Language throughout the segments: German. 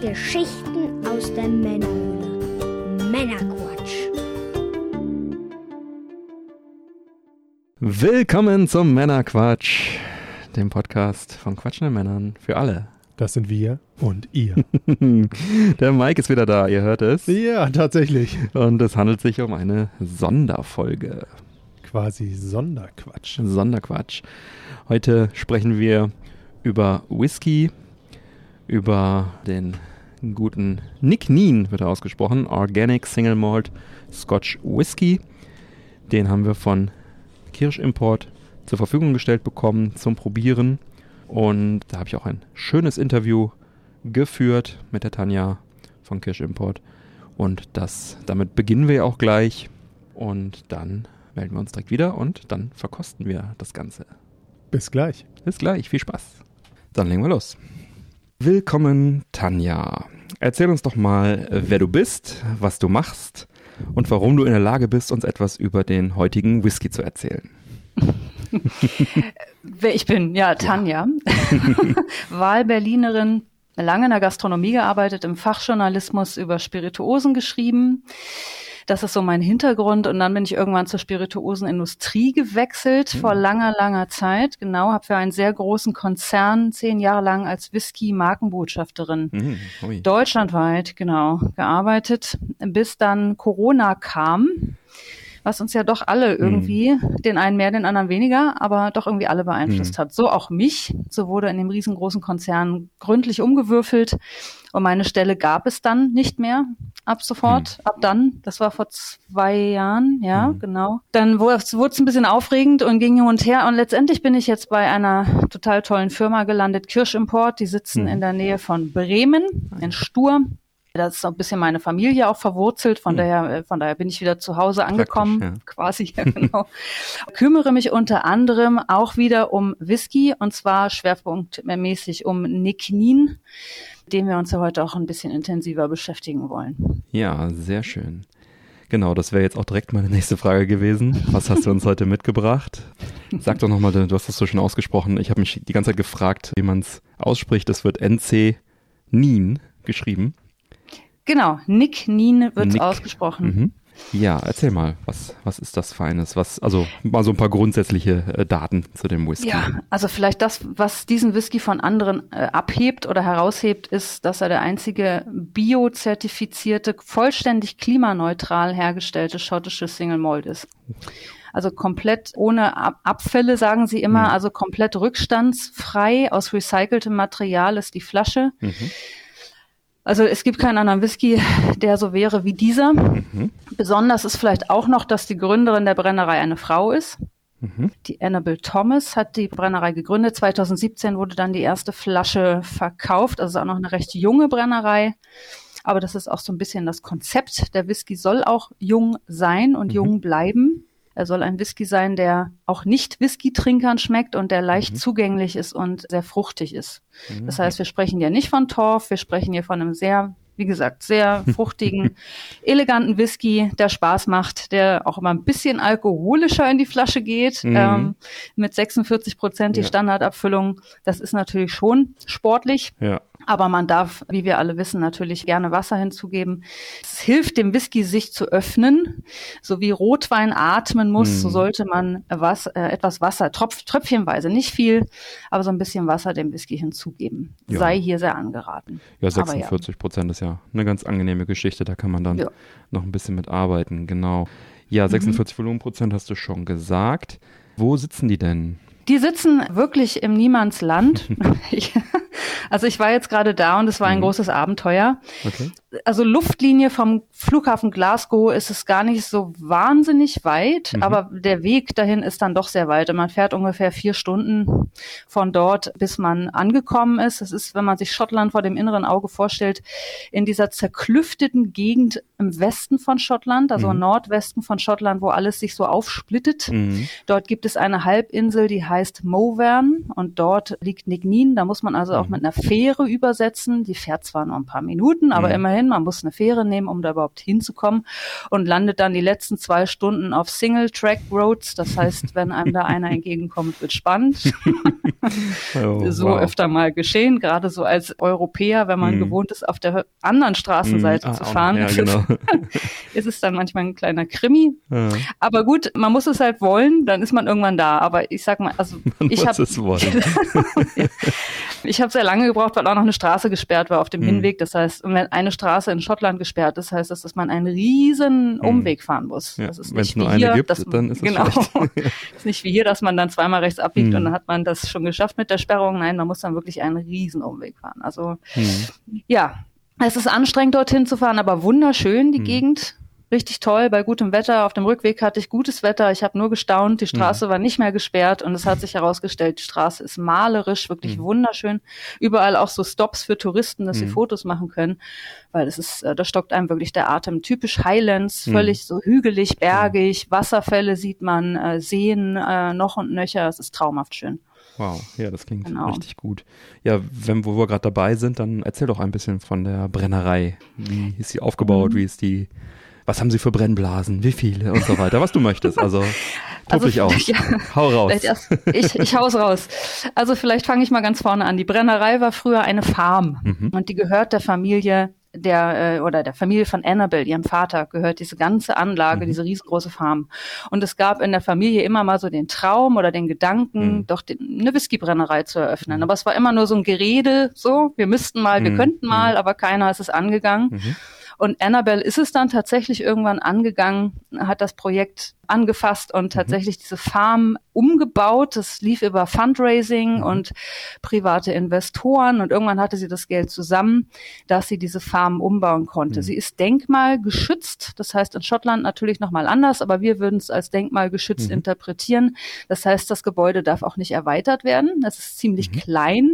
Geschichten aus der Männerhöhle. Männerquatsch. Willkommen zum Männerquatsch, dem Podcast von quatschenden Männern für alle. Das sind wir und ihr. Der Mike ist wieder da, ihr hört es. ja, tatsächlich. Und es handelt sich um eine Sonderfolge. Quasi Sonderquatsch. Sonderquatsch. Heute sprechen wir über Whisky, über den guten Nick Neen, wird er ausgesprochen, Organic Single Malt Scotch Whisky. Den haben wir von Kirschimport zur Verfügung gestellt bekommen zum Probieren. Und da habe ich auch ein schönes Interview geführt mit der Tanja von Kirschimport. Und das, damit beginnen wir auch gleich. Und dann melden wir uns direkt wieder und dann verkosten wir das Ganze. Bis gleich. Bis gleich, viel Spaß. Dann legen wir los. Willkommen, Tanja. Erzähl uns doch mal, wer du bist, was du machst und warum du in der Lage bist, uns etwas über den heutigen Whisky zu erzählen. Wer ich bin, ja, Tanja. Wahlberlinerin, lange in der Gastronomie gearbeitet, im Fachjournalismus über Spirituosen geschrieben. Das ist so mein Hintergrund. Und dann bin ich irgendwann zur Spirituosenindustrie gewechselt, Mhm. vor langer, langer Zeit. Genau, habe für einen sehr großen Konzern zehn Jahre lang als Whisky-Markenbotschafterin Mhm, deutschlandweit, genau, gearbeitet, bis dann Corona kam, was uns ja doch alle irgendwie, den einen mehr, den anderen weniger, aber doch irgendwie alle beeinflusst hat. So auch mich. So wurde in dem riesengroßen Konzern gründlich umgewürfelt und meine Stelle gab es dann nicht mehr ab sofort, ab dann. Das war vor zwei Jahren, ja, Mhm. genau. Dann wurde es ein bisschen aufregend und ging hin und her und letztendlich bin ich jetzt bei einer total tollen Firma gelandet, Kirschimport. Die sitzen Mhm. in der Nähe von Bremen, in Stur. Da ist so ein bisschen meine Familie auch verwurzelt, von Mhm. daher, äh, von daher bin ich wieder zu Hause angekommen, Praktisch, quasi, ja, genau. Kümmere mich unter anderem auch wieder um Whisky und zwar schwerpunktmäßig um Niknin, mit dem wir uns ja heute auch ein bisschen intensiver beschäftigen wollen. Ja, sehr schön. Genau, das wäre jetzt auch direkt meine nächste Frage gewesen. Was hast du uns heute mitgebracht? Sag doch nochmal, du hast das so schon ausgesprochen. Ich habe mich die ganze Zeit gefragt, wie man es ausspricht. Das wird NC Nien geschrieben. Genau, Niknin wird Nick. ausgesprochen. Mhm. Ja, erzähl mal, was, was ist das Feines? Was, also mal so ein paar grundsätzliche äh, Daten zu dem Whisky. Ja, also vielleicht das, was diesen Whisky von anderen äh, abhebt oder heraushebt, ist, dass er der einzige biozertifizierte, vollständig klimaneutral hergestellte schottische Single Malt ist. Also komplett ohne Ab Abfälle, sagen sie immer, Mhm. also komplett rückstandsfrei, aus recyceltem Material ist die Flasche. Mhm. Also es gibt keinen anderen Whisky, der so wäre wie dieser. Mhm. Besonders ist vielleicht auch noch, dass die Gründerin der Brennerei eine Frau ist. Mhm. Die Annabel Thomas hat die Brennerei gegründet. 2017 wurde dann die erste Flasche verkauft. Also ist auch noch eine recht junge Brennerei. Aber das ist auch so ein bisschen das Konzept. Der Whisky soll auch jung sein und Mhm. jung bleiben. Er soll ein Whisky sein, der auch nicht Whisky-Trinkern schmeckt und der leicht Mhm. zugänglich ist und sehr fruchtig ist. Mhm. Das heißt, wir sprechen ja nicht von Torf, wir sprechen hier von einem sehr, wie gesagt, sehr fruchtigen, eleganten Whisky, der Spaß macht, der auch immer ein bisschen alkoholischer in die Flasche geht, Mhm. ähm, mit 46 Prozent die Ja. Standardabfüllung. Das ist natürlich schon sportlich. Ja. Aber man darf, wie wir alle wissen, natürlich gerne Wasser hinzugeben. Es hilft dem Whisky, sich zu öffnen. So wie Rotwein atmen muss, Mhm. so sollte man was, äh, etwas Wasser, tropf, tröpfchenweise, nicht viel, aber so ein bisschen Wasser dem Whisky hinzugeben. Ja. Sei hier sehr angeraten. Ja, Aber 46 Prozent ist ja eine ganz angenehme Geschichte. Da kann man dann Ja. Mhm. noch ein bisschen mit arbeiten. Genau. Ja, 46 Volumenprozent hast du schon gesagt. Wo sitzen die denn? Die sitzen wirklich im Niemandsland. also ich war jetzt gerade da und es war ein Mhm. großes Abenteuer. Okay. also Luftlinie vom Flughafen Glasgow ist es gar nicht so wahnsinnig weit, Mhm. aber der Weg dahin ist dann doch sehr weit. Und man fährt ungefähr vier Stunden von dort, bis man angekommen ist. Es ist, wenn man sich Schottland vor dem inneren Auge vorstellt, in dieser zerklüfteten Gegend im Westen von Schottland, also Mhm. Nordwesten von Schottland, wo alles sich so aufsplittet. Mhm. Dort gibt es eine Halbinsel, die heißt Mowern und dort liegt Nignin. Da muss man also auch. Mit einer Fähre übersetzen. Die fährt zwar nur ein paar Minuten, aber Mhm. immerhin hin. Man muss eine Fähre nehmen, um da überhaupt hinzukommen und landet dann die letzten zwei Stunden auf Single-Track-Roads. Das heißt, wenn einem da einer entgegenkommt, wird spannend. Oh, so wow. öfter mal geschehen, gerade so als Europäer, wenn man Mhm. gewohnt ist, auf der anderen Straßenseite Mhm. zu Ah, auch fahren, noch. Ja, ist, genau. es, ist es dann manchmal ein kleiner Krimi. Ja. Aber gut, man muss es halt wollen, dann ist man irgendwann da. Aber ich sag mal, also Man ich habe ich habe sehr lange gebraucht, weil auch noch eine Straße gesperrt war auf dem Mhm. Hinweg. Das heißt, wenn eine Straße in Schottland gesperrt ist, heißt das, dass man einen riesen Umweg fahren muss. Ja, das ist wenn's nicht nur eine hier, gibt, dass, dann ist es genau. ist nicht wie hier, dass man dann zweimal rechts abbiegt Mhm. und dann hat man das schon geschafft mit der Sperrung. Nein, man muss dann wirklich einen riesen Umweg fahren. Also Hm. ja, es ist anstrengend dorthin zu fahren, aber wunderschön die Mhm. Gegend. Richtig toll, bei gutem Wetter. Auf dem Rückweg hatte ich gutes Wetter. Ich habe nur gestaunt. Die Straße war nicht mehr gesperrt und es hat sich herausgestellt, die Straße ist malerisch, wirklich Mhm. wunderschön. Überall auch so Stops für Touristen, dass sie Mhm. Fotos machen können, weil es ist, äh, da stockt einem wirklich der Atem. Typisch Highlands, Mhm. völlig so hügelig, bergig, Wasserfälle sieht man, äh, Seen äh, noch und nöcher. Es ist traumhaft schön. Wow, ja, das klingt Genau. richtig gut. Ja, wenn wo wir gerade dabei sind, dann erzähl doch ein bisschen von der Brennerei. Wie ist sie aufgebaut? Mhm. Wie ist die? Was haben sie für Brennblasen? Wie viele und so weiter? Was du möchtest. Also tob Also, dich aus. ja. Hau raus. Erst, ich, ich hau's raus. Also vielleicht fange ich mal ganz vorne an. Die Brennerei war früher eine Farm Mhm. und die gehört der Familie der äh, oder der Familie von Annabelle, ihrem Vater, gehört diese ganze Anlage, Mhm. diese riesengroße Farm. Und es gab in der Familie immer mal so den Traum oder den Gedanken, Mhm. doch den, eine Whiskybrennerei zu eröffnen. Aber es war immer nur so ein Gerede, so, wir müssten mal, wir Mhm. könnten mal, aber keiner ist es angegangen. Mhm. Und Annabelle ist es dann tatsächlich irgendwann angegangen, hat das Projekt angefasst und tatsächlich diese Farm umgebaut. Das lief über Fundraising Mhm. und private Investoren und irgendwann hatte sie das Geld zusammen, dass sie diese Farm umbauen konnte. Mhm. Sie ist denkmalgeschützt, das heißt in Schottland natürlich nochmal anders, aber wir würden es als denkmalgeschützt Mhm. interpretieren. Das heißt, das Gebäude darf auch nicht erweitert werden. Das ist ziemlich Mhm. klein.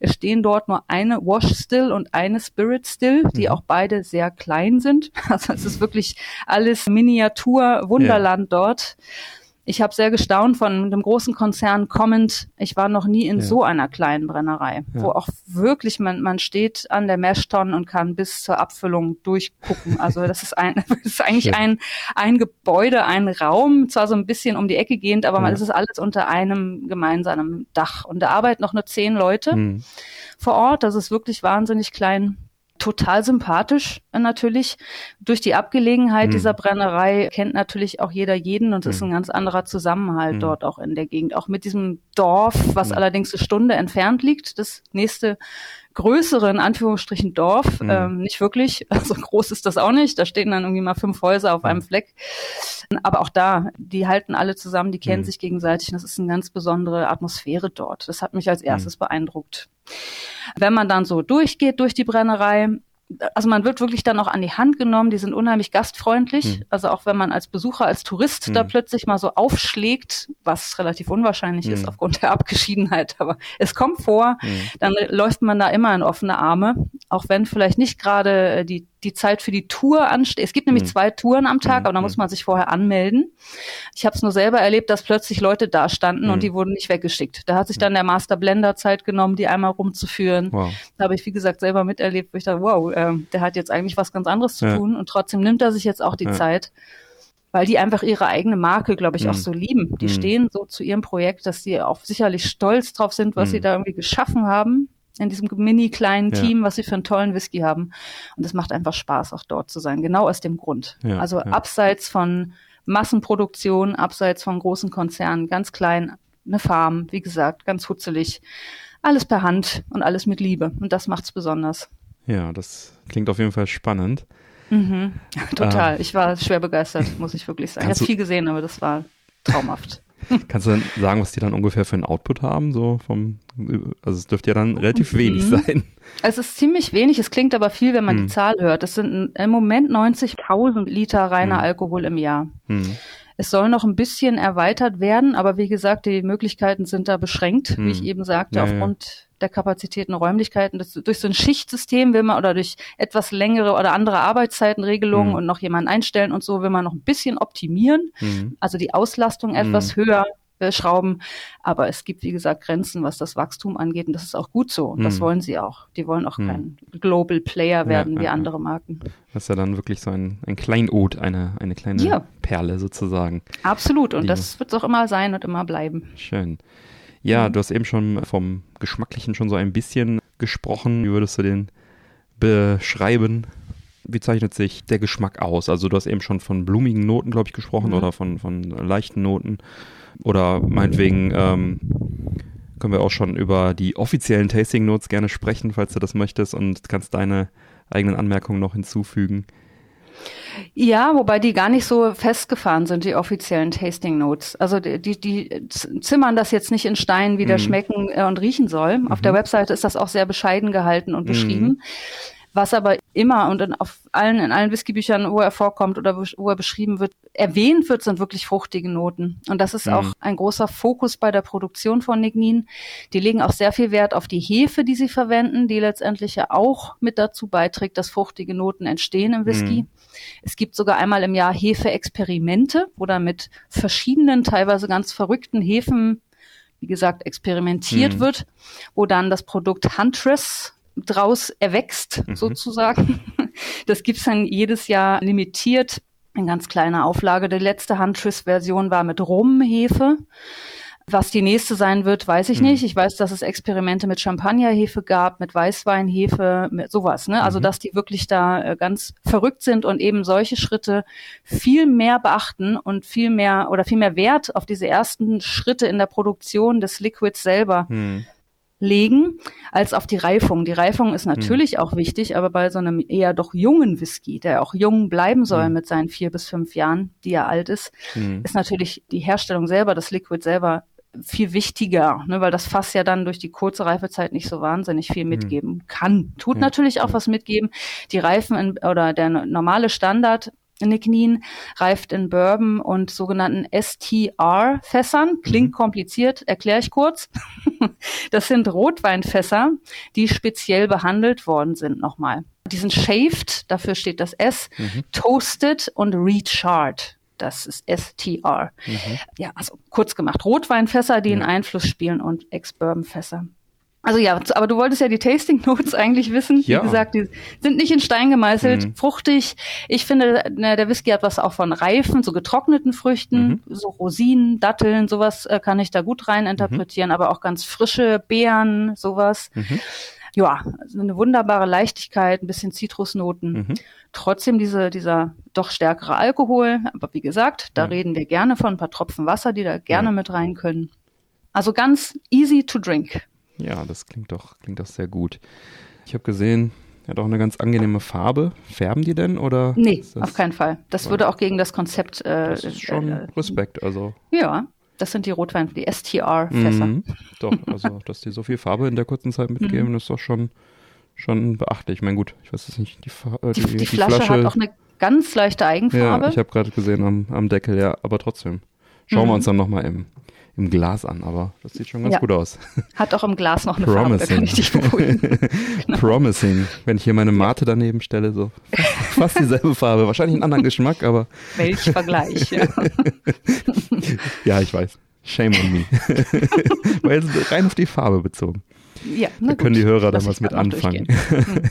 Es stehen dort nur eine Wash Still und eine Spirit Still, die Mhm. auch beide sehr klein sind. Also es ist wirklich alles Miniatur Wunderland dort. Ich habe sehr gestaunt von dem großen Konzern Comment. Ich war noch nie in Ja. so einer kleinen Brennerei, Ja. wo auch wirklich man, man steht an der Meshtonne und kann bis zur Abfüllung durchgucken. Also das ist ein, das ist eigentlich Schön. ein, ein Gebäude, ein Raum, zwar so ein bisschen um die Ecke gehend, aber man Ja. es ist alles unter einem gemeinsamen Dach. Und da arbeiten noch nur zehn Leute Mhm. vor Ort. Das ist wirklich wahnsinnig klein. Total sympathisch äh, natürlich. Durch die Abgelegenheit Mhm. dieser Brennerei kennt natürlich auch jeder jeden und es ist Mhm. ein ganz anderer Zusammenhalt Mhm. dort auch in der Gegend. Auch mit diesem Dorf, was Mhm. allerdings eine Stunde entfernt liegt. Das nächste größere, in Anführungsstrichen, Dorf. Mhm. Ähm, nicht wirklich. Also groß ist das auch nicht. Da stehen dann irgendwie mal fünf Häuser auf Mhm. einem Fleck. Aber auch da, die halten alle zusammen, die kennen Mhm. sich gegenseitig. Und das ist eine ganz besondere Atmosphäre dort. Das hat mich als erstes beeindruckt. Wenn man dann so durchgeht durch die Brennerei, also man wird wirklich dann auch an die Hand genommen, die sind unheimlich gastfreundlich. Mhm. Also auch wenn man als Besucher, als Tourist da Mhm. plötzlich mal so aufschlägt, was relativ unwahrscheinlich ist Mhm. aufgrund der Abgeschiedenheit, aber es kommt vor, Mhm. dann läuft man da immer in offene Arme, auch wenn vielleicht nicht gerade äh, die, die Zeit für die Tour ansteht. Es gibt nämlich Mhm. zwei Touren am Tag, Mhm. aber da muss man sich vorher anmelden. Ich habe es nur selber erlebt, dass plötzlich Leute da standen Mhm. und die wurden nicht weggeschickt. Da hat sich dann der Master Blender Zeit genommen, die einmal rumzuführen. Wow. Da habe ich, wie gesagt, selber miterlebt, wo ich dachte, wow, ähm, der hat jetzt eigentlich was ganz anderes zu Ja. tun und trotzdem nimmt er sich jetzt auch die Ja. Zeit, weil die einfach ihre eigene Marke, glaube ich, auch Mhm. so lieben. Die Mhm. stehen so zu ihrem Projekt, dass sie auch sicherlich stolz drauf sind, was Mhm. sie da irgendwie geschaffen haben in diesem mini kleinen Ja. Team, was sie für einen tollen Whisky haben. Und es macht einfach Spaß, auch dort zu sein, genau aus dem Grund. Also abseits von Massenproduktion, abseits von großen Konzernen, ganz klein, eine Farm, wie gesagt, ganz hutzelig. Alles per Hand und alles mit Liebe. Und das macht's besonders. Ja, das klingt auf jeden Fall spannend. Mhm. Total. Ähm, ich war schwer begeistert, muss ich wirklich sagen. Ich habe viel gesehen, aber das war traumhaft. Kannst du dann sagen, was die dann ungefähr für einen Output haben? So vom, also es dürfte ja dann relativ wenig Mhm. sein. Es ist ziemlich wenig, es klingt aber viel, wenn man Hm. die Zahl hört. Es sind im Moment 90.000 Liter reiner Hm. Alkohol im Jahr. Hm. Es soll noch ein bisschen erweitert werden, aber wie gesagt, die Möglichkeiten sind da beschränkt, wie ich eben sagte, ja. aufgrund der Kapazitäten, Räumlichkeiten. Das, durch so ein Schichtsystem will man oder durch etwas längere oder andere Arbeitszeitenregelungen Hm. und noch jemanden einstellen und so will man noch ein bisschen optimieren. Hm. Also die Auslastung etwas höher äh, schrauben. Aber es gibt, wie gesagt, Grenzen, was das Wachstum angeht. Und das ist auch gut so. Und das Mhm. wollen sie auch. Die wollen auch Mhm. kein Global Player werden Ja, wie ja. andere Marken. Das ist ja dann wirklich so ein, ein Kleinod, eine, eine kleine Ja. Perle sozusagen. Absolut. Und Die- das wird es auch immer sein und immer bleiben. Schön. Ja, Mhm. du hast eben schon vom Geschmacklichen schon so ein bisschen gesprochen. Wie würdest du den beschreiben? Wie zeichnet sich der Geschmack aus? Also du hast eben schon von blumigen Noten, glaube ich, gesprochen Mhm. oder von, von leichten Noten. Oder meinetwegen ähm, können wir auch schon über die offiziellen Tasting Notes gerne sprechen, falls du das möchtest und kannst deine eigenen Anmerkungen noch hinzufügen. Ja, wobei die gar nicht so festgefahren sind, die offiziellen Tasting Notes. Also die, die, die zimmern das jetzt nicht in Stein, wie der Mhm. schmecken äh, und riechen soll. Auf der Webseite ist das auch sehr bescheiden gehalten und beschrieben. Was aber immer und in, auf allen, in allen Whiskybüchern, wo er vorkommt oder wo, er beschrieben wird, erwähnt wird, sind wirklich fruchtige Noten. Und das ist Mhm. auch ein großer Fokus bei der Produktion von Lignin. Die legen auch sehr viel Wert auf die Hefe, die sie verwenden, die letztendlich ja auch mit dazu beiträgt, dass fruchtige Noten entstehen im Whisky. Mhm. Es gibt sogar einmal im Jahr Hefe-Experimente, wo dann mit verschiedenen, teilweise ganz verrückten Hefen, wie gesagt, experimentiert Mhm. wird, wo dann das Produkt Huntress draus erwächst, Mhm. sozusagen. Das gibt's dann jedes Jahr limitiert in ganz kleiner Auflage. Die letzte Huntress-Version war mit Rumhefe. Was die nächste sein wird, weiß ich Mhm. nicht. Ich weiß, dass es Experimente mit Champagnerhefe gab, mit Weißweinhefe, mit sowas. Ne? Also, Mhm. dass die wirklich da äh, ganz verrückt sind und eben solche Schritte viel mehr beachten und viel mehr oder viel mehr Wert auf diese ersten Schritte in der Produktion des Liquids selber Hm. Legen als auf die Reifung. Die Reifung ist natürlich auch wichtig, aber bei so einem eher doch jungen Whisky, der auch jung bleiben soll Mhm. mit seinen vier bis fünf Jahren, die er alt ist, Hm. ist natürlich die Herstellung selber, das Liquid selber viel wichtiger, ne, weil das Fass ja dann durch die kurze Reifezeit nicht so wahnsinnig viel mitgeben kann. Tut Ja, natürlich auch was mitgeben. Die Reifen in, oder der normale Standard Niknin reift in Bourbon und sogenannten STR-Fässern. Klingt kompliziert, erkläre ich kurz. Das sind Rotweinfässer, die speziell behandelt worden sind nochmal. Die sind shaved, dafür steht das S, Mhm. toasted und recharred. Das ist STR. Mhm. Ja, also kurz gemacht. Rotweinfässer, die einen Ja. Einfluss spielen und Ex-Bourbon-Fässer. Also ja, aber du wolltest ja die Tasting Notes eigentlich wissen. Ja. Wie gesagt, die sind nicht in Stein gemeißelt, Mhm. fruchtig. Ich finde, ne, der Whisky hat was auch von reifen, so getrockneten Früchten, Mhm. so Rosinen, Datteln, sowas äh, kann ich da gut rein interpretieren, aber auch ganz frische Beeren, sowas. Mhm. Ja, eine wunderbare Leichtigkeit, ein bisschen Zitrusnoten. Mhm. Trotzdem diese, dieser doch stärkere Alkohol. Aber wie gesagt, da reden wir gerne von ein paar Tropfen Wasser, die da gerne mit rein können. Also ganz easy to drink. Ja, das klingt doch, klingt doch sehr gut. Ich habe gesehen, er hat auch eine ganz angenehme Farbe. Färben die denn oder? Nee, auf keinen Fall. Das würde auch gegen das Konzept. Äh, Das ist schon äh, Respekt, also. ja, das sind die Rotwein, die STR-Fässer. Mhm. Doch, also, dass die so viel Farbe in der kurzen Zeit Mhm. mitgeben, ist doch schon, schon beachtlich. Ich meine, gut, ich weiß es nicht, die, Fa äh, Die, die, Flasche, hat auch eine ganz leichte Eigenfarbe. Ja, ich habe gerade gesehen am, am Deckel, ja, aber trotzdem. Schauen wir Mhm. uns dann nochmal im, im Glas an, aber das sieht schon ganz Ja. gut aus. hat auch im Glas noch eine Farbe, da Promising. kann ich dich beruhigen. Promising. Wenn ich hier meine Mate daneben stelle, so fast dieselbe Farbe. Wahrscheinlich einen anderen Geschmack, aber Welch Vergleich. Ja. ja, ich weiß. Shame on me. Weil rein auf die Farbe bezogen. Ja, na Da können gut. die Hörer was mit anfangen. durchgehen.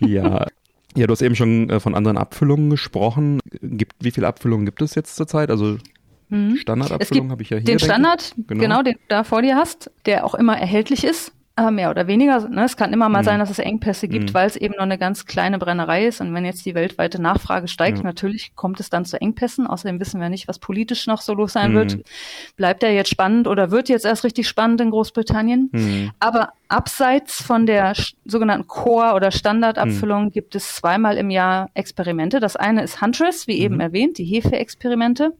ja. Ja, du hast eben schon äh, von anderen Abfüllungen gesprochen. Gibt, wie viele Abfüllungen gibt es jetzt zurzeit? Also Mhm. Standardabfüllung habe ich ja hier. Den. Standard, Genau. genau. den du da vor dir hast, der auch immer erhältlich ist, äh, mehr oder weniger. Ne? Es kann immer mal Mhm. sein, dass es Engpässe gibt, Mhm. weil es eben nur eine ganz kleine Brennerei ist. Und wenn jetzt die weltweite Nachfrage steigt, Ja. natürlich kommt es dann zu Engpässen. Außerdem wissen wir nicht, was politisch noch so los sein Mhm. wird. Bleibt er jetzt spannend oder wird jetzt erst richtig spannend in Großbritannien? Hm. Aber abseits von der sogenannten Core- oder Standardabfüllung gibt es zweimal im Jahr Experimente. Das eine ist Huntress, wie eben Mhm. erwähnt, die Hefe-Experimente.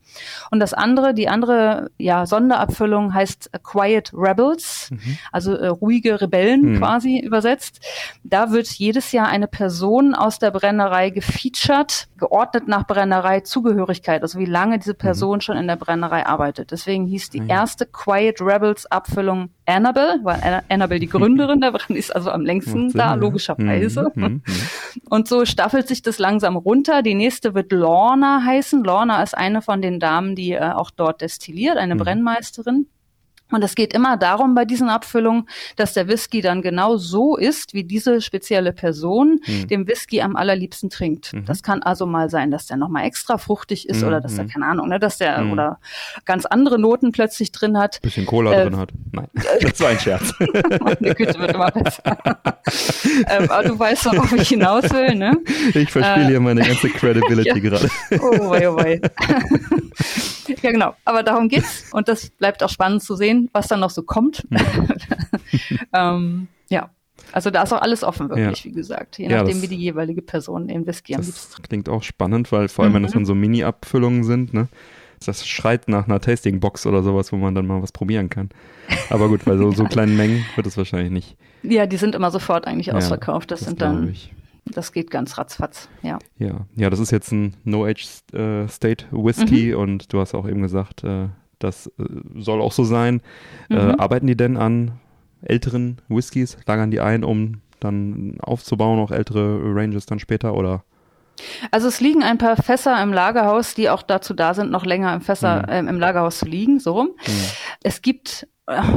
Und das andere, die andere ja, Sonderabfüllung heißt Quiet Rebels, also äh, ruhige Rebellen Mhm. quasi übersetzt. Da wird jedes Jahr eine Person aus der Brennerei gefeatured, geordnet nach Brennerei-Zugehörigkeit, also wie lange diese Person schon in der Brennerei arbeitet. Deswegen hieß die Ah erste Quiet Rebels Abfüllung Annabelle, weil Anna- Annabelle die Gründerin der Brand ist also am längsten Sinn, da, logischerweise. Mhm, mhm, mhm. Und so staffelt sich das langsam runter. Die nächste wird Lorna heißen. Lorna ist eine von den Damen, die äh, auch dort destilliert, eine Mhm. Brennmeisterin. Und es geht immer darum bei diesen Abfüllungen, dass der Whisky dann genau so ist, wie diese spezielle Person Mhm. den Whisky am allerliebsten trinkt. Mhm. Das kann also mal sein, dass der nochmal extra fruchtig ist Mhm, oder dass der, mhm. keine Ahnung, ne, dass der Mhm. oder ganz andere Noten plötzlich drin hat. Bisschen Cola Äh, drin hat. Nein, das war ein Scherz. Meine Güte, wird immer besser. ähm, aber du weißt, worauf ich hinaus will, ne? Ich verspiele Äh, hier meine ganze Credibility ja. gerade. Oh wei, oh wei. Ja, genau. Aber darum geht's. Und das bleibt auch spannend zu sehen, was dann noch so kommt. ähm, ja. Also da ist auch alles offen, wirklich, wie gesagt. Je Ja, nachdem, das- wie die jeweilige Person liebsten Das klingt auch spannend, weil vor allem, wenn das Mhm. dann so Mini-Abfüllungen sind, ne? Das schreit nach einer Tasting-Box oder sowas, wo man dann mal was probieren kann. Aber gut, bei so, so kleinen Mengen wird es wahrscheinlich nicht. Ja, die sind immer sofort eigentlich Ja, ausverkauft. Das, sind glaub dann, ich. Das geht ganz ratzfatz. Ja. Ja, ja, das ist jetzt ein No-Age-State Whisky Mhm. und du hast auch eben gesagt, äh, das äh, soll auch so sein. Äh, Mhm. arbeiten die denn an älteren Whiskys? Lagern die ein, um dann aufzubauen, auch ältere Ranges dann später oder? Also es liegen ein paar Fässer im Lagerhaus, die auch dazu da sind, noch länger im Fässer Mhm. ähm, im Lagerhaus zu liegen, so rum. Es gibt, äh,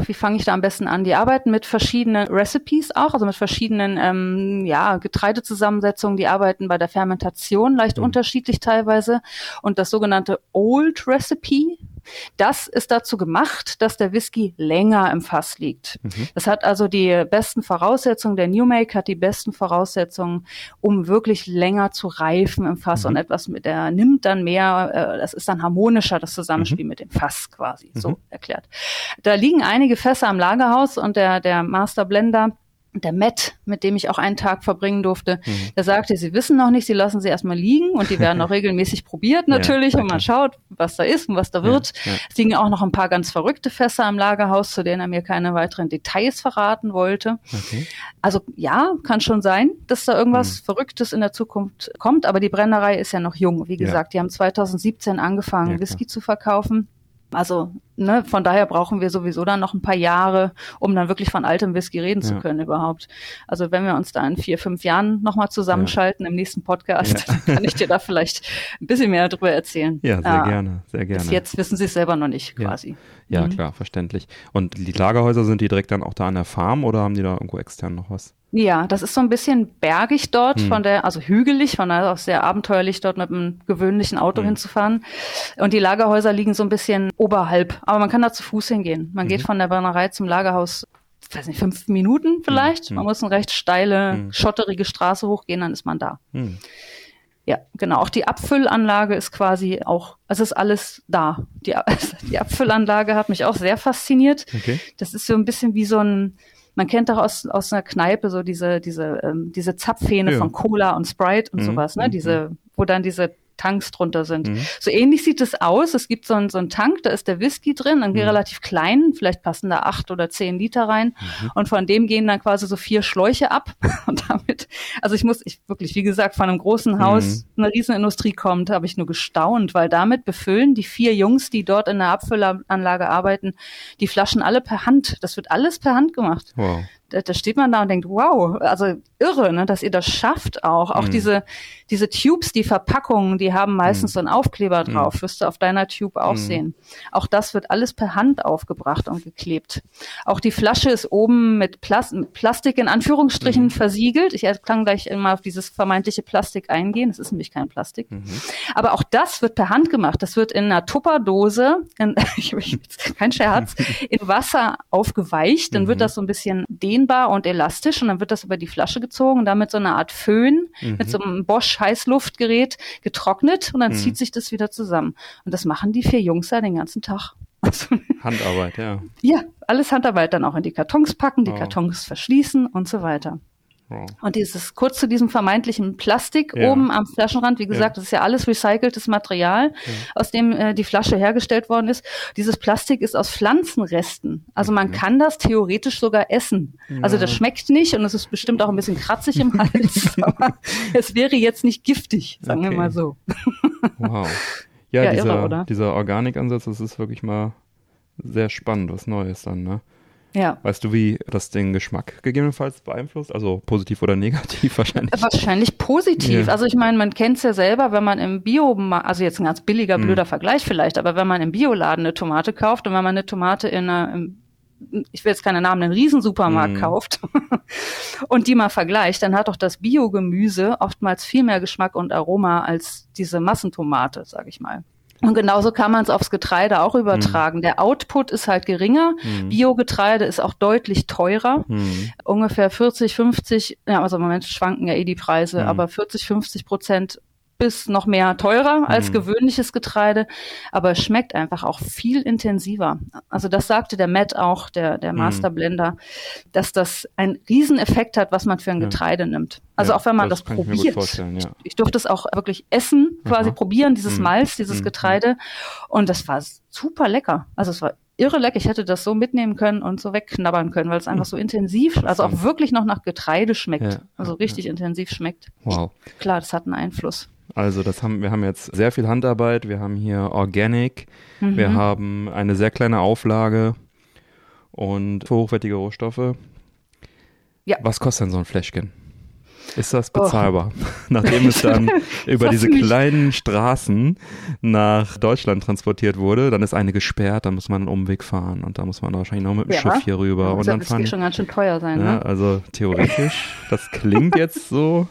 wie fange ich da am besten an? Die arbeiten mit verschiedenen Recipes auch, also mit verschiedenen ähm, ja, Getreidezusammensetzungen. Die arbeiten bei der Fermentation leicht Mhm. unterschiedlich teilweise. Und das sogenannte Old Recipe, das ist dazu gemacht, dass der Whisky länger im Fass liegt. Mhm. Das hat also die besten Voraussetzungen, der New Make hat die besten Voraussetzungen, um wirklich länger zu reifen im Fass Mhm. und etwas mit, der nimmt dann mehr, äh, das ist dann harmonischer, das Zusammenspiel mit dem Fass quasi, so Mhm. erklärt. Da liegen einige Fässer im Lagerhaus und der, der Master Blender der Matt, mit dem ich auch einen Tag verbringen durfte, Mhm. der sagte, sie wissen noch nicht, sie lassen sie erstmal liegen und die werden auch regelmäßig probiert natürlich ja, und man schaut, was da ist und was da wird. Ja, ja. Es liegen auch noch ein paar ganz verrückte Fässer im Lagerhaus, zu denen er mir keine weiteren Details verraten wollte. Okay. Also ja, kann schon sein, dass da irgendwas Hm. Verrücktes in der Zukunft kommt, aber die Brennerei ist ja noch jung. Wie gesagt, die haben 2017 angefangen. Whisky zu verkaufen. Also, ne, von daher brauchen wir sowieso dann noch ein paar Jahre, um dann wirklich von altem Whisky reden zu Ja. können überhaupt. Also wenn wir uns da in vier, fünf Jahren nochmal zusammenschalten im nächsten Podcast, Ja. dann kann ich dir da vielleicht ein bisschen mehr drüber erzählen. Ja, sehr Ah, gerne, sehr gerne. Bis jetzt wissen sie es selber noch nicht, Ja. quasi. Ja, Mhm. klar, verständlich. Und die Lagerhäuser, sind die direkt dann auch da an der Farm oder haben die da irgendwo extern noch was? Ja, das ist so ein bisschen bergig dort, Hm. von der, also hügelig, von daher auch sehr abenteuerlich, dort mit einem gewöhnlichen Auto Hm. hinzufahren. Und die Lagerhäuser liegen so ein bisschen oberhalb, aber man kann da zu Fuß hingehen. Man Mhm. geht von der Brennerei zum Lagerhaus, ich weiß nicht, fünf Minuten vielleicht. Hm. Man muss eine recht steile, Hm. schotterige Straße hochgehen, dann ist man da. Hm. Ja, genau. Auch die Abfüllanlage ist quasi auch, also ist alles da. Die, die Abfüllanlage hat mich auch sehr fasziniert. Okay. Das ist so ein bisschen wie so ein, man kennt doch aus, aus einer Kneipe so diese, diese, ähm, diese Zapfhähne Ja. von Cola und Sprite und Mhm, sowas, ne? mhm, Diese, wo dann diese Tanks drunter sind. Mhm. So ähnlich sieht es aus. Es gibt so einen, so einen Tank, da ist der Whisky drin, irgendwie Mhm. relativ klein, vielleicht passen da acht oder zehn Liter rein. Mhm. Und von dem gehen dann quasi so vier Schläuche ab. Und damit, also ich muss, ich wirklich, wie gesagt, von einem großen Haus, Mhm. eine Riesenindustrie kommt, habe ich nur gestaunt, weil damit befüllen die vier Jungs, die dort in der Abfüllanlage arbeiten, die Flaschen alle per Hand. Das wird alles per Hand gemacht Wow. Da, da steht man da und denkt, wow, also irre, ne, dass ihr das schafft auch. Auch Mhm. diese, diese Tubes, die Verpackungen, die haben meistens Mhm. so einen Aufkleber Mhm. drauf, wirst du auf deiner Tube auch Mhm. sehen. Auch das wird alles per Hand aufgebracht und geklebt. Auch die Flasche ist oben mit, Plas mit Plastik in Anführungsstrichen Mhm. versiegelt. Ich kann gleich mal auf dieses vermeintliche Plastik eingehen. Es ist nämlich kein Plastik. Aber auch das wird per Hand gemacht. Das wird in einer Tupperdose, in, kein Scherz, in Wasser aufgeweicht. Dann wird das so ein bisschen dehnbar und elastisch und dann wird das über die Flasche gezogen und damit so eine Art Föhn Mhm. mit so einem Bosch Heißluftgerät getrocknet und dann Mhm. zieht sich das wieder zusammen. Und das machen die vier Jungs da den ganzen Tag. Also, Handarbeit, ja. ja, alles Handarbeit dann auch in die Kartons packen, die Wow. Kartons verschließen und so weiter. Wow. Und dieses kurz zu diesem vermeintlichen Plastik Ja. oben am Flaschenrand, wie gesagt, das ist ja alles recyceltes Material, aus dem äh, die Flasche hergestellt worden ist. Dieses Plastik ist aus Pflanzenresten. Also man kann das theoretisch sogar essen. Also das schmeckt nicht und es ist bestimmt auch ein bisschen kratzig im Hals, aber es wäre jetzt nicht giftig, sagen Okay. wir mal so. Wow. Ja, Ja, irre, dieser, oder? dieser Organikansatz, das ist wirklich mal sehr spannend, was Neues dann, ne? Ja. Weißt du, wie das den Geschmack gegebenenfalls beeinflusst? Also positiv oder negativ wahrscheinlich? Wahrscheinlich positiv. Ja. Also ich meine, man kennt es ja selber, wenn man im Bio, also jetzt ein ganz billiger, Mhm. blöder Vergleich vielleicht, aber wenn man im Bioladen eine Tomate kauft und wenn man eine Tomate in einer, ich will jetzt keine Namen, einen Riesensupermarkt Mhm. kauft und die mal vergleicht, dann hat doch das Biogemüse oftmals viel mehr Geschmack und Aroma als diese Massentomate, sag ich mal. Und genauso kann man es aufs Getreide auch übertragen. Der Output ist halt geringer. Mhm. Biogetreide ist auch deutlich teurer Hm. ungefähr 40, 50, ja, also im Moment schwanken ja eh die Preise, Mhm. aber 40, 50 Prozent bis noch mehr teurer als Mhm. gewöhnliches Getreide, aber es schmeckt einfach auch viel intensiver. Also das sagte der Matt auch, der, der Mhm. Masterblender, dass das einen Rieseneffekt hat, was man für ein Ja. Getreide nimmt. Also Ja, auch wenn man das, ich gut probiert. vorstellen, ja. Ich durfte es auch wirklich essen, quasi Aha. probieren, dieses Mhm. Malz, dieses Mhm. Getreide. Und das war super lecker. Also es war irre lecker. Ich hätte das so mitnehmen können und so wegknabbern können, weil es einfach so intensiv, also auch wirklich noch nach Getreide schmeckt. Ja, Also ja, richtig intensiv schmeckt. Wow. Klar, das hat einen Einfluss. Also das haben, wir haben jetzt sehr viel Handarbeit, wir haben hier Organic, Mhm. wir haben eine sehr kleine Auflage und hochwertige Rohstoffe. Ja. Was kostet denn so ein Fläschchen? Ist das Oh. bezahlbar? Nachdem es dann über diese kleinen Straßen nach Deutschland transportiert wurde, dann ist eine gesperrt, dann muss man einen Umweg fahren und da muss man wahrscheinlich noch mit dem Ja. Schiff hier rüber und das dann wird fahren schon ganz schön teuer sein, ja, ne? also theoretisch, das klingt jetzt so,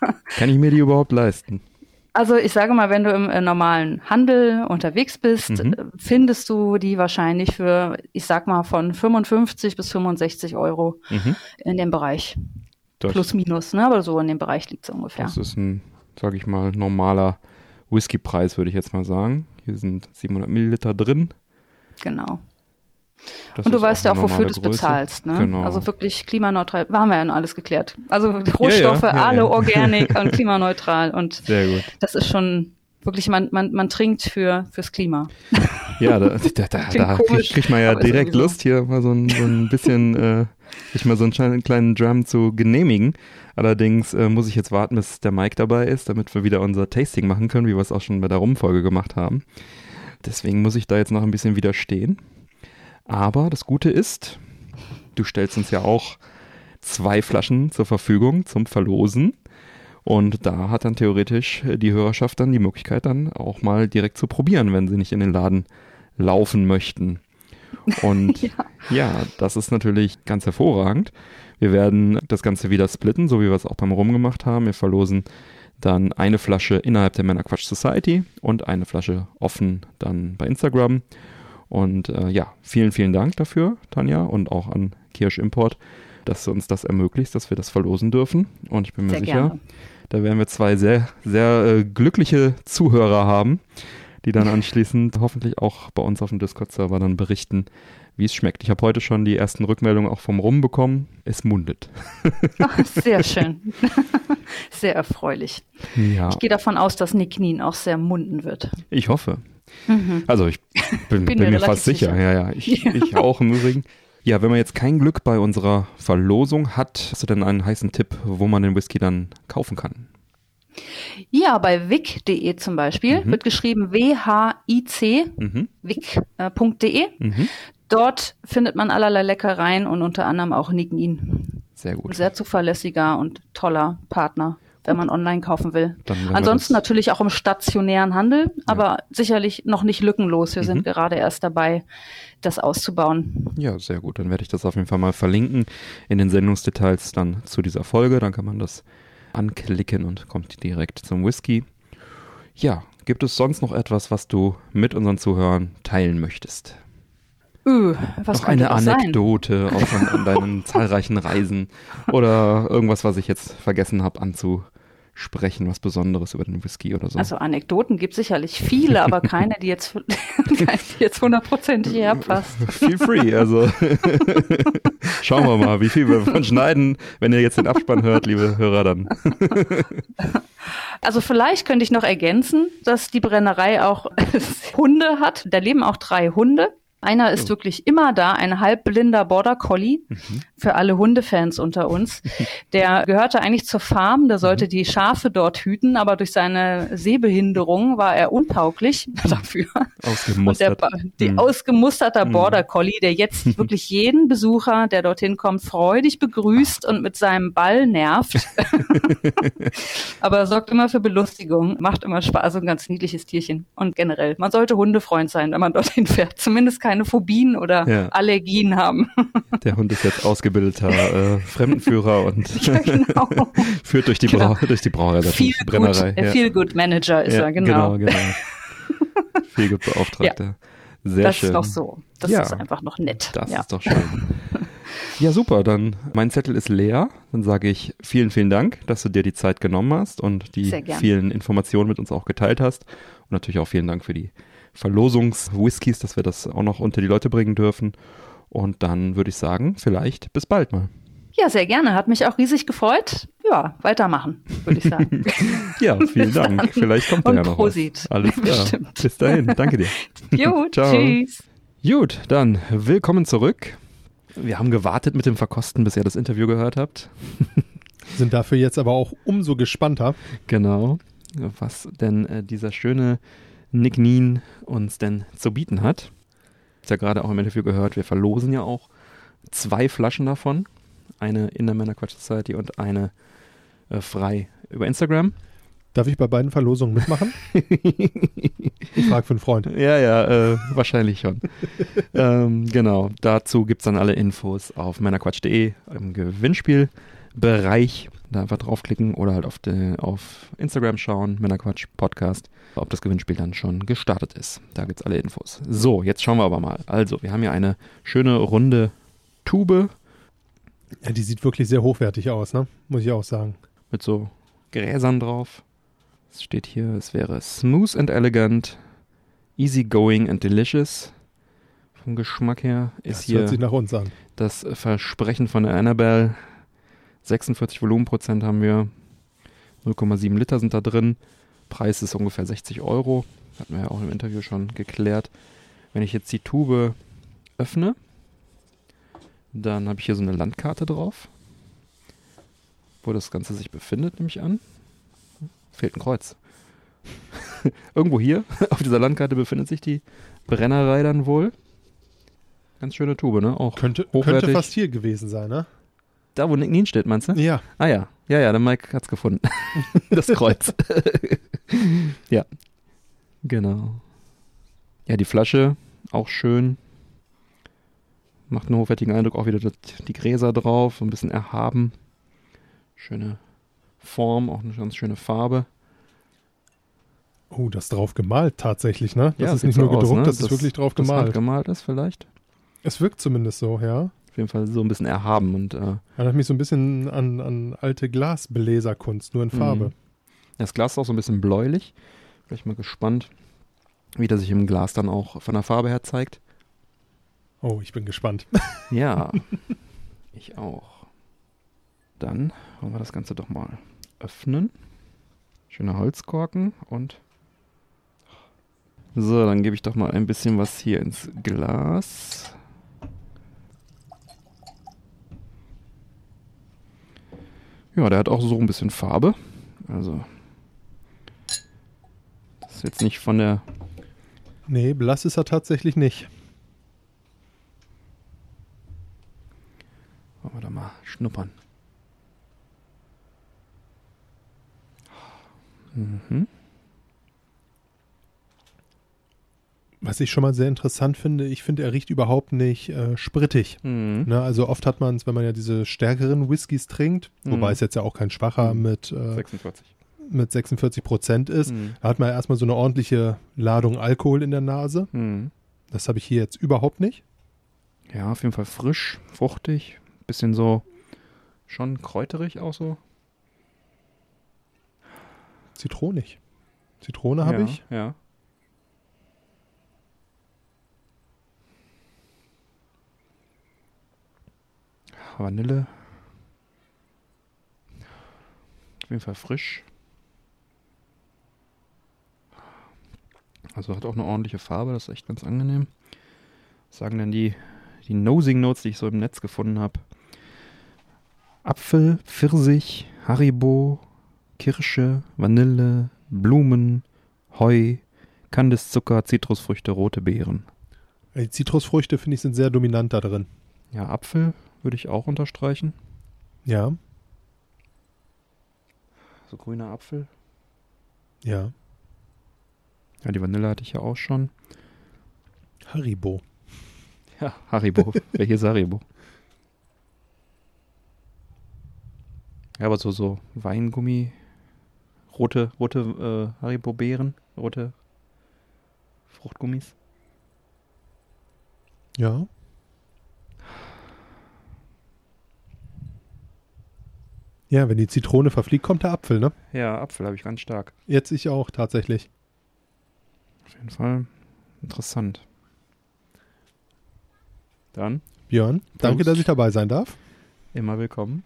kann ich mir die überhaupt leisten? Also ich sage mal, wenn du im äh, normalen Handel unterwegs bist, Mhm. äh, findest du die wahrscheinlich für, ich sag mal, von 55 bis 65 Euro Mhm. in dem Bereich. Das, Plus, minus, ne? Aber so in dem Bereich liegt es ungefähr. das ist ein, sag ich mal, normaler Whiskypreis, würde ich jetzt mal sagen. Hier sind 700 Milliliter drin. Genau. Das Und du weißt ja auch, wofür du es bezahlst. Ne? Genau. Also wirklich klimaneutral. Haben wir ja noch alles geklärt. Also Rohstoffe, ja, alle ja. organic und klimaneutral. Und Sehr gut. das ist schon wirklich, man, man, man trinkt für, fürs Klima. Ja, da, da, da, da kriegt man ja direkt. Lust, hier mal so ein, so ein bisschen, äh, sich mal so einen kleinen, kleinen Drum zu genehmigen. Allerdings äh, muss ich jetzt warten, bis der Mike dabei ist, damit wir wieder unser Tasting machen können, wie wir es auch schon bei der Rumfolge gemacht haben. Deswegen muss ich da jetzt noch ein bisschen widerstehen. Aber das Gute ist, du stellst uns ja auch zwei Flaschen zur Verfügung zum Verlosen. Und da hat dann theoretisch die Hörerschaft dann die Möglichkeit, dann auch mal direkt zu probieren, wenn sie nicht in den Laden laufen möchten. Und Ja. ja. das ist natürlich ganz hervorragend. Wir werden das Ganze wieder splitten, so wie wir es auch beim Rum gemacht haben. Wir verlosen dann eine Flasche innerhalb der Männerquatsch Society und eine Flasche offen dann bei Instagram. Und äh, ja, vielen, vielen Dank dafür, Tanja, und auch an Kirsch Import, dass du uns das ermöglicht, dass wir das verlosen dürfen. Und ich bin mir Sehr sicher, gerne. da werden wir zwei sehr, sehr äh, glückliche Zuhörer haben, die dann anschließend hoffentlich auch bei uns auf dem Discord-Server dann berichten, wie es schmeckt. Ich habe heute schon die ersten Rückmeldungen auch vom Rum bekommen. Es mundet. Ach, sehr schön. sehr erfreulich. Ja, Ich gehe davon aus, dass Nick Nien auch sehr munden wird. ich hoffe. Mhm. Also ich bin, Bin bin, mir fast sicher. sicher. Ja, ja, ich, ich auch im Übrigen. Ja, wenn man jetzt kein Glück bei unserer Verlosung hat, hast du denn einen heißen Tipp, wo man den Whisky dann kaufen kann? Ja, bei wic.de zum Beispiel Mhm. wird geschrieben W-H-I-C, Mhm. wic.de. Mhm. Dort findet man allerlei Leckereien und unter anderem auch Nick. Sehr gut. Sehr zuverlässiger und toller Partner, wenn man online kaufen will. Ansonsten natürlich auch im stationären Handel, aber sicherlich noch nicht lückenlos. Wir Mhm. sind gerade erst dabei, das auszubauen. Ja, sehr gut. Dann werde ich das auf jeden Fall mal verlinken in den Sendungsdetails dann zu dieser Folge. Dann kann man das anklicken und kommt direkt zum Whisky. Ja, gibt es sonst noch etwas, was du mit unseren Zuhörern teilen möchtest? Öh, was noch eine das sein? Anekdote aus deinen zahlreichen Reisen oder irgendwas, was ich jetzt vergessen habe anzusprechen, was Besonderes über den Whisky oder so. Also Anekdoten gibt sicherlich viele, aber keine, die jetzt, keine, die jetzt hundertprozentig hierher passt. Feel free, also schauen wir mal, wie viel wir davon schneiden. Wenn ihr jetzt den Abspann hört, liebe Hörer, dann Also vielleicht könnte ich noch ergänzen, dass die Brennerei auch Hunde hat. Da leben auch drei Hunde. Einer ist Oh. wirklich immer da, ein halbblinder Border Collie Mhm. für alle Hundefans unter uns. Der gehörte eigentlich zur Farm, der Mhm. sollte die Schafe dort hüten, aber durch seine Sehbehinderung war er untauglich dafür. Und der, Ausgemustert. Ba- die Mhm. ausgemusterter Mhm. Border Collie, der jetzt wirklich jeden Besucher, der dorthin kommt, freudig begrüßt und mit seinem Ball nervt. Aber er sorgt immer für Belustigung, macht immer Spaß, also ein ganz niedliches Tierchen. Und generell, man sollte Hundefreund sein, wenn man dorthin fährt. Zumindest keine Phobien oder Ja. Allergien haben. Der Hund ist jetzt ausgebildeter äh, Fremdenführer und genau. führt durch die, Genau. Brau durch die Brauerei, Viel Brennerei. gut, Feel Good Manager ist Ja, er, genau. genau. genau. Viel gut Beauftragter. Sehr das schön. ist doch so. Das Ja. ist einfach noch nett. Das ja. ist doch schön. Ja, super. Dann mein Zettel ist leer. Dann sage ich vielen, vielen Dank, dass du dir die Zeit genommen hast und die vielen Informationen mit uns auch geteilt hast. Und natürlich auch vielen Dank für die Verlosungs-Whiskys, dass wir das auch noch unter die Leute bringen dürfen. Und dann würde ich sagen, vielleicht bis bald mal. ja, sehr gerne. Hat mich auch riesig gefreut. Ja, weitermachen, würde ich sagen. Ja, vielen Dank. dann. Vielleicht kommt da Und ja noch Prosit. was. Alles klar. Bestimmt. Bis dahin. Danke dir. jo, Ciao. tschüss. Gut, dann willkommen zurück. Wir haben gewartet mit dem Verkosten, bis ihr das Interview gehört habt. Sind dafür jetzt aber auch umso gespannter. Genau, was denn äh, dieser schöne Nick Neen uns denn zu bieten hat. Ist ja gerade auch im Interview gehört, wir verlosen ja auch zwei Flaschen davon. Eine in der Männer Quatsch Society und eine äh, frei über Instagram. Darf ich bei beiden Verlosungen mitmachen? Ich frage für einen Freund. Ja, ja, äh, wahrscheinlich schon. ähm, genau, dazu gibt es dann alle Infos auf männerquatsch.de im Gewinnspielbereich. Da einfach draufklicken oder halt auf, de, auf Instagram schauen, Männerquatsch Podcast, ob das Gewinnspiel dann schon gestartet ist. Da gibt es alle Infos. So, jetzt schauen wir aber mal. Also, wir haben hier eine schöne runde Tube Ja, die sieht wirklich sehr hochwertig aus, ne? Muss ich auch sagen. mit so Gräsern drauf. Es steht hier, es wäre smooth and elegant, easy going and delicious. Vom Geschmack her ist das hier das Versprechen von der Annabelle. 46 Volumenprozent haben wir. 0,7 Liter sind da drin. Preis ist ungefähr 60 Euro. Hatten wir ja auch im Interview schon geklärt. Wenn ich jetzt die Tube öffne, dann habe ich hier so eine Landkarte drauf, wo das Ganze sich befindet, nehme ich an. Fehlt ein Kreuz. Irgendwo hier auf dieser Landkarte befindet sich die Brennerei dann wohl. Ganz schöne Tube, ne? Auch Könnte, hochwertig. könnte fast hier gewesen sein, ne? Da, wo Nick Nien steht, meinst du? Ja. Ah ja, ja, ja, der Mike hat's gefunden. das Kreuz. ja, genau. Ja, die Flasche, auch schön. Macht einen hochwertigen Eindruck, auch wieder das, die Gräser drauf, so ein bisschen erhaben. Schöne Form, auch eine ganz schöne Farbe. Oh, das ist drauf gemalt tatsächlich, ne? Das ja, ist nicht so nur gedruckt, aus, ne? das ist wirklich drauf das gemalt. handgemalt ist vielleicht. Es wirkt zumindest so, ja. Auf jeden Fall so ein bisschen erhaben und äh, Erinnert mich so ein bisschen an, an alte Glasbeleserkunst, nur in Farbe. Das Glas ist auch so ein bisschen bläulich. Bin ich mal gespannt, wie das sich im Glas dann auch von der Farbe her zeigt. Oh, ich bin gespannt. Ja, ich auch. Dann wollen wir das Ganze doch mal öffnen. Schöner Holzkorken und so, dann gebe ich doch mal ein bisschen was hier ins Glas. Ja, der hat auch so ein bisschen Farbe. Also, ist jetzt nicht von der Nee, blass ist er tatsächlich nicht. Wollen wir da mal schnuppern. Mhm. Was ich schon mal sehr interessant finde, ich finde, er riecht überhaupt nicht äh, sprittig. Mhm. Ne, also oft hat man es, wenn man ja diese stärkeren Whiskys trinkt, Mhm. wobei es jetzt ja auch kein schwacher Mhm. mit, äh, 46. mit 46 Prozent ist, Mhm. da hat man erstmal so eine ordentliche Ladung Alkohol in der Nase. Mhm. Das habe ich hier jetzt überhaupt nicht. Ja, auf jeden Fall frisch, fruchtig, bisschen so schon kräuterig auch so. Zitronig. Zitrone habe ja, ich. Ja. Vanille. Auf jeden Fall frisch. Also hat auch eine ordentliche Farbe, das ist echt ganz angenehm. Was sagen denn die, die Nosing Notes, die ich so im Netz gefunden habe? Apfel, Pfirsich, Haribo, Kirsche, Vanille, Blumen, Heu, Kandiszucker, Zitrusfrüchte, rote Beeren. Die Zitrusfrüchte, finde ich, sind sehr dominant da drin. Ja, Apfel würde ich auch unterstreichen. Ja, So grüner Apfel. ja. Ja, die Vanille hatte ich ja auch schon. Haribo. Ja, Haribo. Welches Haribo? Ja, aber so, so Weingummi, rote, rote äh, Haribo-Beeren, rote Fruchtgummis. Ja. Ja, wenn die Zitrone verfliegt, kommt der Apfel, ne? Ja, Apfel habe ich ganz stark. Jetzt ich auch tatsächlich. Auf jeden Fall interessant. Dann Björn, danke, Prost. dass ich dabei sein darf. immer willkommen.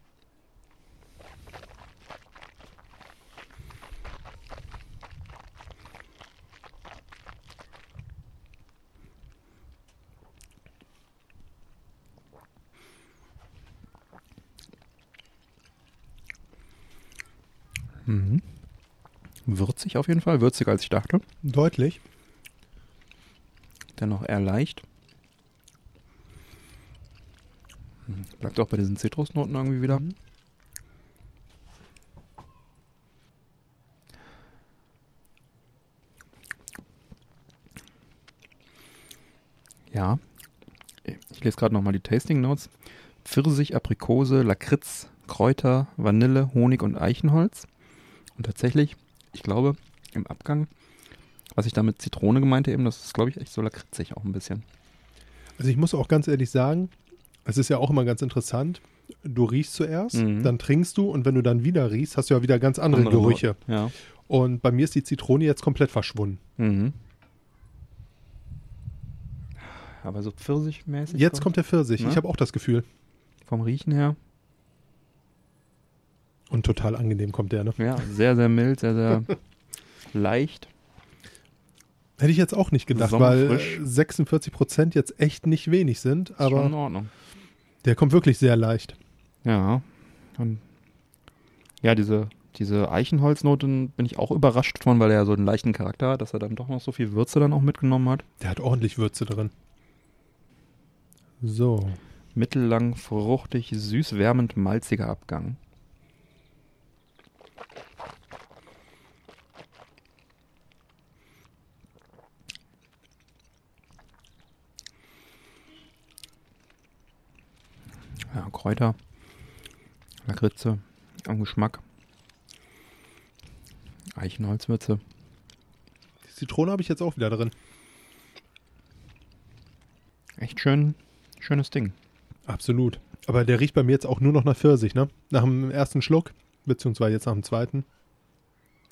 Mhm. Würzig auf jeden Fall, würziger als ich dachte. Deutlich. Dennoch eher leicht. Bleibt auch bei diesen Zitrusnoten irgendwie wieder. Ja. Ich lese gerade nochmal die Tasting Notes. Pfirsich, Aprikose, Lakritz, Kräuter, Vanille, Honig und Eichenholz. Und tatsächlich, ich glaube, im Abgang was ich da mit Zitrone gemeinte eben, das ist, glaube ich, echt so lakritzig auch ein bisschen. Also ich muss auch ganz ehrlich sagen, es ist ja auch immer ganz interessant. Du riechst zuerst, Mhm. dann trinkst du und wenn du dann wieder riechst, hast du ja wieder ganz andere, Andere Gerüche. Ja. Und bei mir ist die Zitrone jetzt komplett verschwunden. Mhm. Aber so pfirsichmäßig. Jetzt kommt der Pfirsich. Ne? Ich habe auch das Gefühl. Vom Riechen her. Und total angenehm kommt der, ne? Ja, sehr, sehr mild, sehr, sehr leicht. Hätte ich jetzt auch nicht gedacht, weil Sommerfrisch. äh, 46 Prozent jetzt echt nicht wenig sind, Ist schon in aber Ordnung. der kommt wirklich sehr leicht. Ja. Und ja, diese, diese Eichenholznoten bin ich auch überrascht von, weil er ja so einen leichten Charakter hat, dass er dann doch noch so viel Würze dann auch mitgenommen hat. Der hat ordentlich Würze drin. So. Mittellang, fruchtig, süß, wärmend, malziger Abgang. Ja, Kräuter, Lakritze, am Geschmack. Eichenholzwürze. Die Zitrone habe ich jetzt auch wieder drin. Echt schön, schönes Ding. Absolut. Aber der riecht bei mir jetzt auch nur noch nach Pfirsich, ne? Nach dem ersten Schluck, beziehungsweise jetzt nach dem zweiten.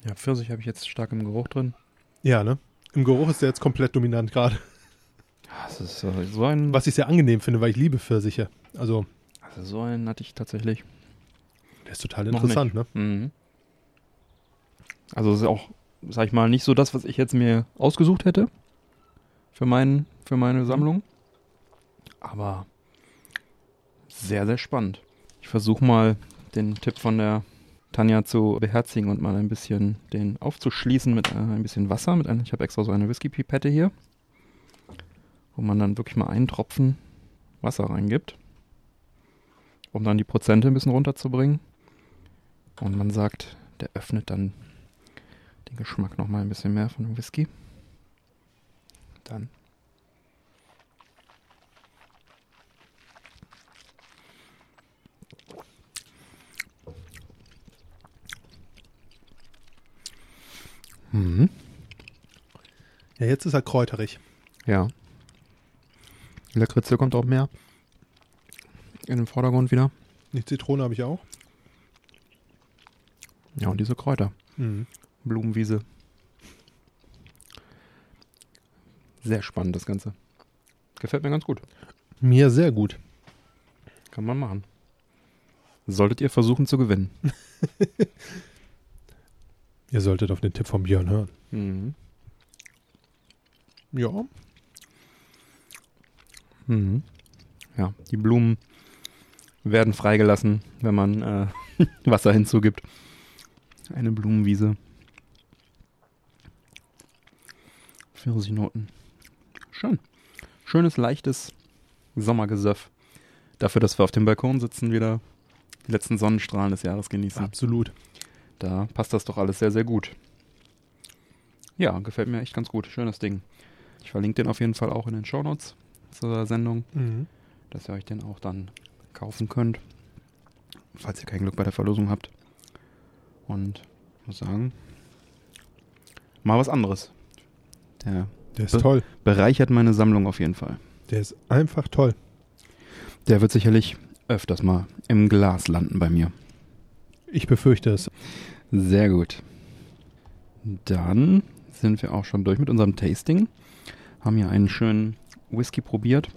Ja, Pfirsich habe ich jetzt stark im Geruch drin. Ja, ne? Im Geruch ist der jetzt komplett dominant gerade. Das ist so ein Was ich sehr angenehm finde, weil ich liebe Pfirsiche. Also so einen hatte ich tatsächlich der ist total interessant, ne? Mhm. Also es ist auch, sag ich mal, nicht so das, was ich jetzt mir ausgesucht hätte für, mein, für meine Sammlung. Aber sehr, sehr spannend. Ich versuche mal den Tipp von der Tanja zu beherzigen und mal ein bisschen den aufzuschließen mit äh, ein bisschen Wasser. Mit einer, ich habe extra so eine Whisky-Pipette hier, wo man dann wirklich mal einen Tropfen Wasser reingibt, um dann die Prozente ein bisschen runterzubringen. Und man sagt, der öffnet dann den Geschmack nochmal ein bisschen mehr von dem Whisky. Dann. Mhm. Ja, jetzt ist er kräuterig. Ja. Die Lakritze kommt auch mehr in den Vordergrund wieder. Die Zitrone habe ich auch. Ja, und diese Kräuter. Mhm. Blumenwiese. Sehr spannend, das Ganze. Gefällt mir ganz gut. Mir sehr gut. Kann man machen. Solltet ihr versuchen zu gewinnen. Ihr solltet auf den Tipp von Björn hören. Mhm. Ja. Mhm. Ja, die Blumen werden freigelassen, wenn man äh, Wasser hinzugibt. Eine Blumenwiese. Pfirsichnoten. Schön. Schönes, leichtes Sommergesöff. Dafür, dass wir auf dem Balkon sitzen, wieder die letzten Sonnenstrahlen des Jahres genießen. Absolut. Da passt das doch alles sehr, sehr gut. Ja, gefällt mir echt ganz gut. Schönes Ding. Ich verlinke den auf jeden Fall auch in den Shownotes zur Sendung, Mhm. dass ihr euch den auch dann kaufen könnt, falls ihr kein Glück bei der Verlosung habt. Und muss sagen, mal was anderes. Der Der ist Be- toll. bereichert meine Sammlung auf jeden Fall. Der ist einfach toll. Der wird sicherlich öfters mal im Glas landen bei mir. Ich befürchte es. Sehr gut. Dann sind wir auch schon durch mit unserem Tasting. Haben hier einen schönen Whisky probiert.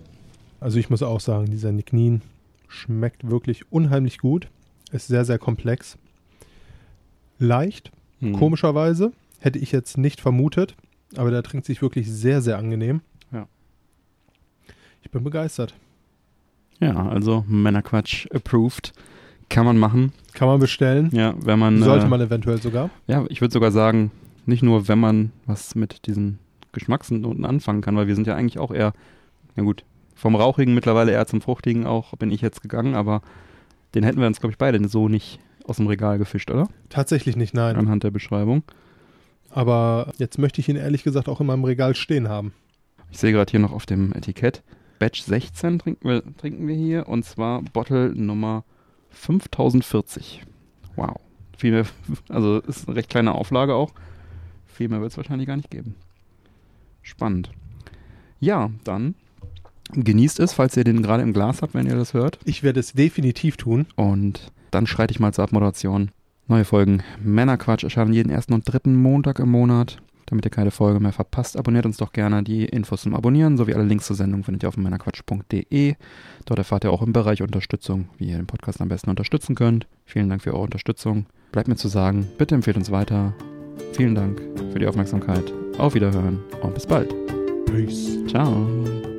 Also ich muss auch sagen, dieser Nick Nien schmeckt wirklich unheimlich gut. Ist sehr, sehr komplex. Leicht, Hm. komischerweise. Hätte ich jetzt nicht vermutet. Aber der trinkt sich wirklich sehr, sehr angenehm. Ja. Ich bin begeistert. Ja, also Männerquatsch approved. Kann man machen. Kann man bestellen. Ja, wenn man. Sollte äh, man eventuell sogar. Ja, ich würde sogar sagen, nicht nur, wenn man was mit diesen Geschmacksnoten anfangen kann, weil wir sind ja eigentlich auch eher, na gut, vom Rauchigen mittlerweile eher zum Fruchtigen auch bin ich jetzt gegangen, aber den hätten wir uns, glaube ich, beide so nicht aus dem Regal gefischt, oder? Tatsächlich nicht, nein. Anhand der Beschreibung. Aber jetzt möchte ich ihn ehrlich gesagt auch in meinem Regal stehen haben. Ich sehe gerade hier noch auf dem Etikett, Batch 16 trinken wir, trinken wir hier und zwar Bottle Nummer 5040. Wow. Viel mehr, also ist eine recht kleine Auflage auch. Viel mehr wird es wahrscheinlich gar nicht geben. Spannend. Ja, dann genießt es, falls ihr den gerade im Glas habt, wenn ihr das hört. Ich werde es definitiv tun. Und dann schreite ich mal zur Abmoderation. Neue Folgen Männerquatsch erscheinen jeden ersten und dritten Montag im Monat. Damit ihr keine Folge mehr verpasst, abonniert uns doch gerne. Die Infos zum Abonnieren sowie alle Links zur Sendung findet ihr auf männerquatsch.de. Dort erfahrt ihr auch im Bereich Unterstützung, wie ihr den Podcast am besten unterstützen könnt. Vielen Dank für eure Unterstützung. Bleibt mir zu sagen, bitte empfehlt uns weiter. Vielen Dank für die Aufmerksamkeit. Auf Wiederhören und bis bald. Peace. Ciao.